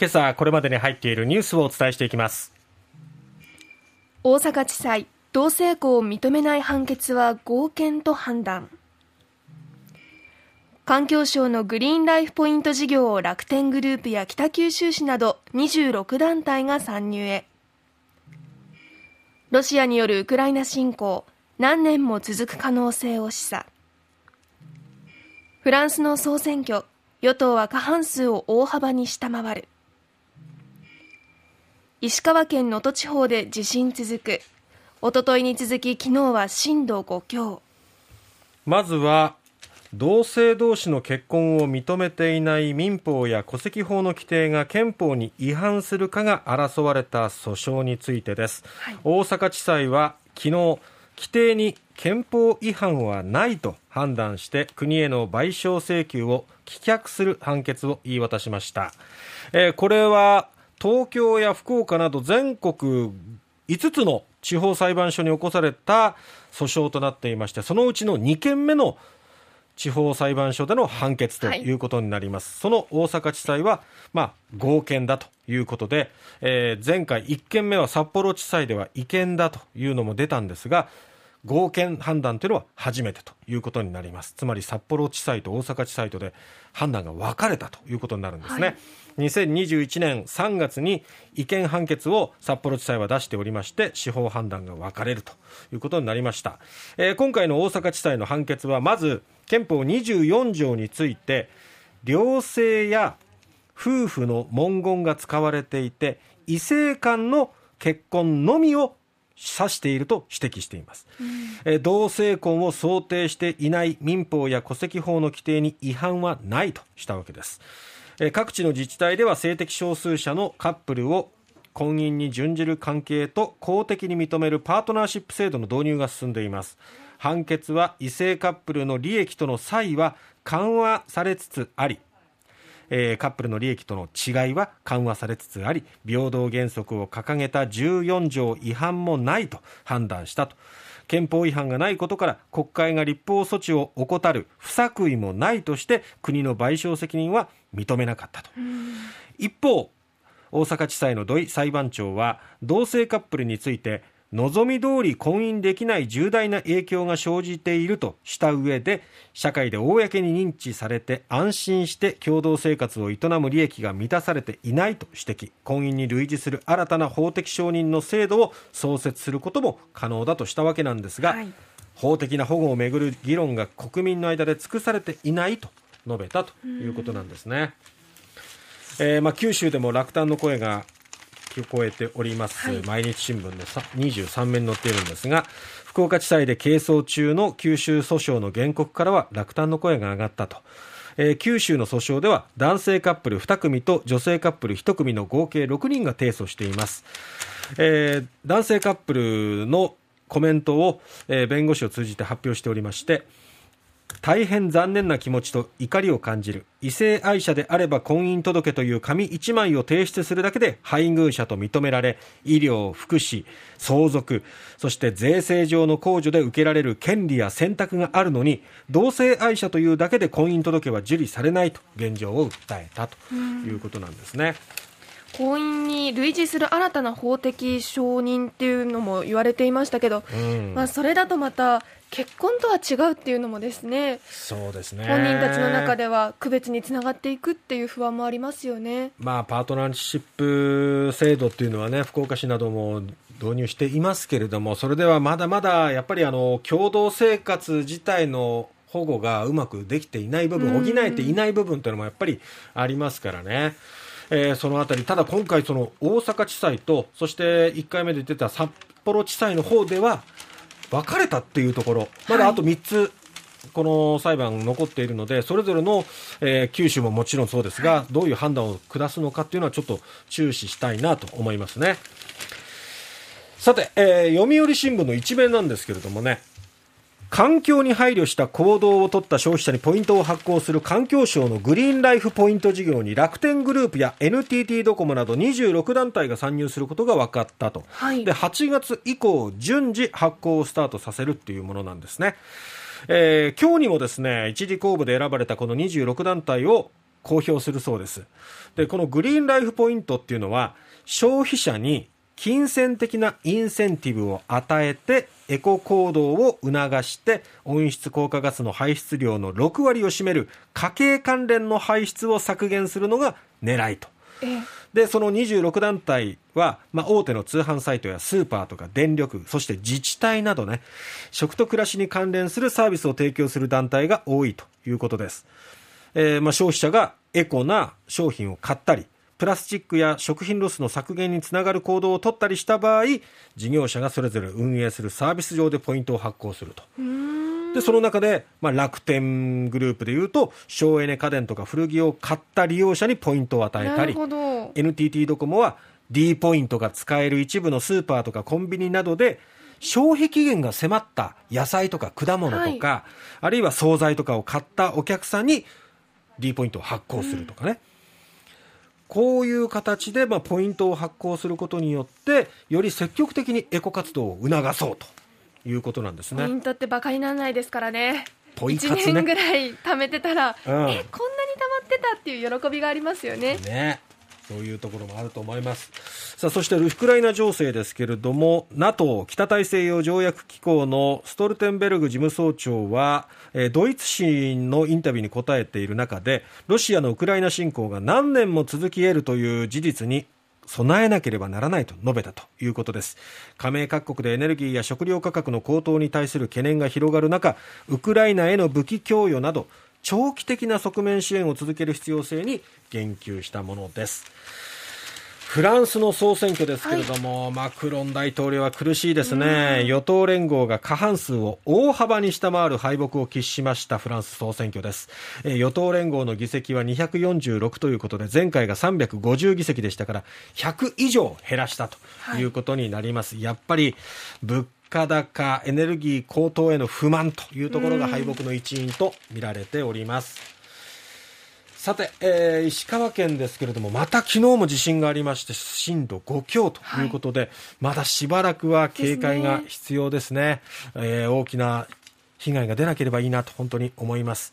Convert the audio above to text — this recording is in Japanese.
今朝これまでに入っているニュースをお伝えしていきます。大阪地裁同性婚を認めない判決は合憲と判断。環境省のグリーンライフポイント事業を楽天グループや北九州市など26団体が参入へ。ロシアによるウクライナ侵攻何年も続く可能性を示唆。フランスの総選挙与党は過半数を大幅に下回る。石川県能登地方で地震続く。おとといに続き昨日は震度5強。まずは同性同士の結婚を認めていない民法や戸籍法の規定が憲法に違反するかが争われた訴訟についてです、はい、大阪地裁は昨日規定に憲法違反はないと判断して国への賠償請求を棄却する判決を言い渡しました、えー、これは東京や福岡など全国5つの地方裁判所に起こされた訴訟となっていましてそのうちの2件目の地方裁判所での判決とい。うことになります、はい、その大阪地裁は、まあ、合憲だということで、えー、前回1件目は札幌地裁では違憲だというのも出たんですが合憲判断というのは初めてということになります。つまり札幌地裁と大阪地裁とで判断が分かれたということになるんですね、はい。2021年3月に違憲判決を札幌地裁は出しておりまして司法判断が分かれるということになりました、えー、今回の大阪地裁の判決はまず憲法24条について両性や夫婦の文言が使われていて異性間の結婚のみを指していると指摘しています、うん、同性婚を想定していない民法や戸籍法の規定に違反はないとしたわけです。各地の自治体では性的少数者のカップルを婚姻に準じる関係と公的に認めるパートナーシップ制度の導入が進んでいます。判決は異性カップルの利益との差異は緩和されつつありえー、カップルの利益との違いは緩和されつつあり平等原則を掲げた14条違反もないと判断したと。憲法違反がないことから国会が立法措置を怠る不作為もないとして国の賠償責任は認めなかったと。一方大阪地裁の土井裁判長は同性カップルについて望み通り婚姻できない重大な影響が生じているとした上で社会で公に認知されて安心して共同生活を営む利益が満たされていないと指摘。婚姻に類似する新たな法的承認の制度を創設することも可能だとしたわけなんですが、はい、法的な保護をめぐる議論が国民の間で尽くされていないと述べたということなんですね。えーまあ、九州でも落胆の声が聞こえております、はい、毎日新聞の23面に載っているんですが福岡地裁で係争中の九州訴訟の原告からは落胆の声が上がったと。えー、九州の訴訟では男性カップル2組と女性カップル1組の合計6人が提訴しています、えー、男性カップルのコメントを、えー、弁護士を通じて発表しておりまして大変残念な気持ちと怒りを感じる。異性愛者であれば婚姻届という紙1枚を提出するだけで配偶者と認められ医療、福祉、相続そして税制上の控除で受けられる権利や選択があるのに同性愛者というだけで婚姻届は受理されないと現状を訴えたということなんですね。婚姻に類似する新たな法的承認っていうのも言われていましたけど、うん、まあ、それだとまた結婚とは違うっていうのもですね。そうですね。本人たちの中では区別につながっていくっていう不安もありますよね、まあ、パートナーシップ制度っていうのはね福岡市なども導入していますけれどもそれではまだまだやっぱりあの共同生活自体の保護がうまくできていない部分補えていない部分というのもやっぱりありますからね。えー、そのあたり、ただ今回、その大阪地裁と、そして1回目で出た札幌地裁の方では、分かれたっていうところ、まだあと3つ、この裁判残っているので、それぞれの、えー、九州ももちろんそうですが、どういう判断を下すのかっていうのはちょっと注視したいなと思いますね。さて、えー、読売新聞の一面なんですけれどもね、環境に配慮した行動を取った消費者にポイントを発行する環境省のグリーンライフポイント事業に楽天グループや NTT ドコモなど26団体が参入することが分かったと、はい、で8月以降順次発行をスタートさせるっていうものなんですね、えー、今日にもですね一次公募で選ばれたこの26団体を公表するそうです。でこのグリーンライフポイントっていうのは消費者に金銭的なインセンティブを与えてエコ行動を促して温室効果ガスの排出量の6割を占める家計関連の排出を削減するのが狙いと。でその26団体は、まあ、大手の通販サイトやスーパーとか電力そして自治体などね食と暮らしに関連するサービスを提供する団体が多いということです、えー、まあ、消費者がエコな商品を買ったりプラスチックや食品ロスの削減につながる行動を取ったりした場合事業者がそれぞれ運営するサービス上でポイントを発行すると。でその中で、まあ、楽天グループでいうと省エネ家電とか古着を買った利用者にポイントを与えたり NTT ドコモは D ポイントが使える一部のスーパーとかコンビニなどで消費期限が迫った野菜とか果物とか、はい、あるいは惣菜とかを買ったお客さんに D ポイントを発行するとかね、うんこういう形で、まあ、ポイントを発行することによってより積極的にエコ活動を促そうということなんですね。ポイントってバカにならないですからね。ポイ活、ね、1年ぐらい貯めてたら、うん、えこんなに貯まってたっていう喜びがありますよね。ねそういうところもあると思います。さあそしてウクライナ情勢ですけれども NATO 北大西洋条約機構のストルテンベルグ事務総長はドイツ紙のインタビューに答えている中でロシアのウクライナ侵攻が何年も続き得るという事実に備えなければならないと述べたということです。加盟各国でエネルギーや食料価格の高騰に対する懸念が広がる中ウクライナへの武器供与など長期的な側面支援を続ける必要性に言及したものです。フランスの総選挙ですけれども、はい、マクロン大統領は苦しいですね、与党連合が過半数を大幅に下回る敗北を喫しましたフランス総選挙です、え与党連合の議席は246ということで前回が350議席でしたから100以上減らしたということになります、はい、やっぱり物価高エネルギー高騰への不満というところが敗北の一因と見られておりますさて、えー、石川県ですけれども、また昨日も地震がありまして、震度5強ということで、はい、まだしばらくは警戒が必要ですね。すねえー、大きな被害が出なければいいなと本当に思います。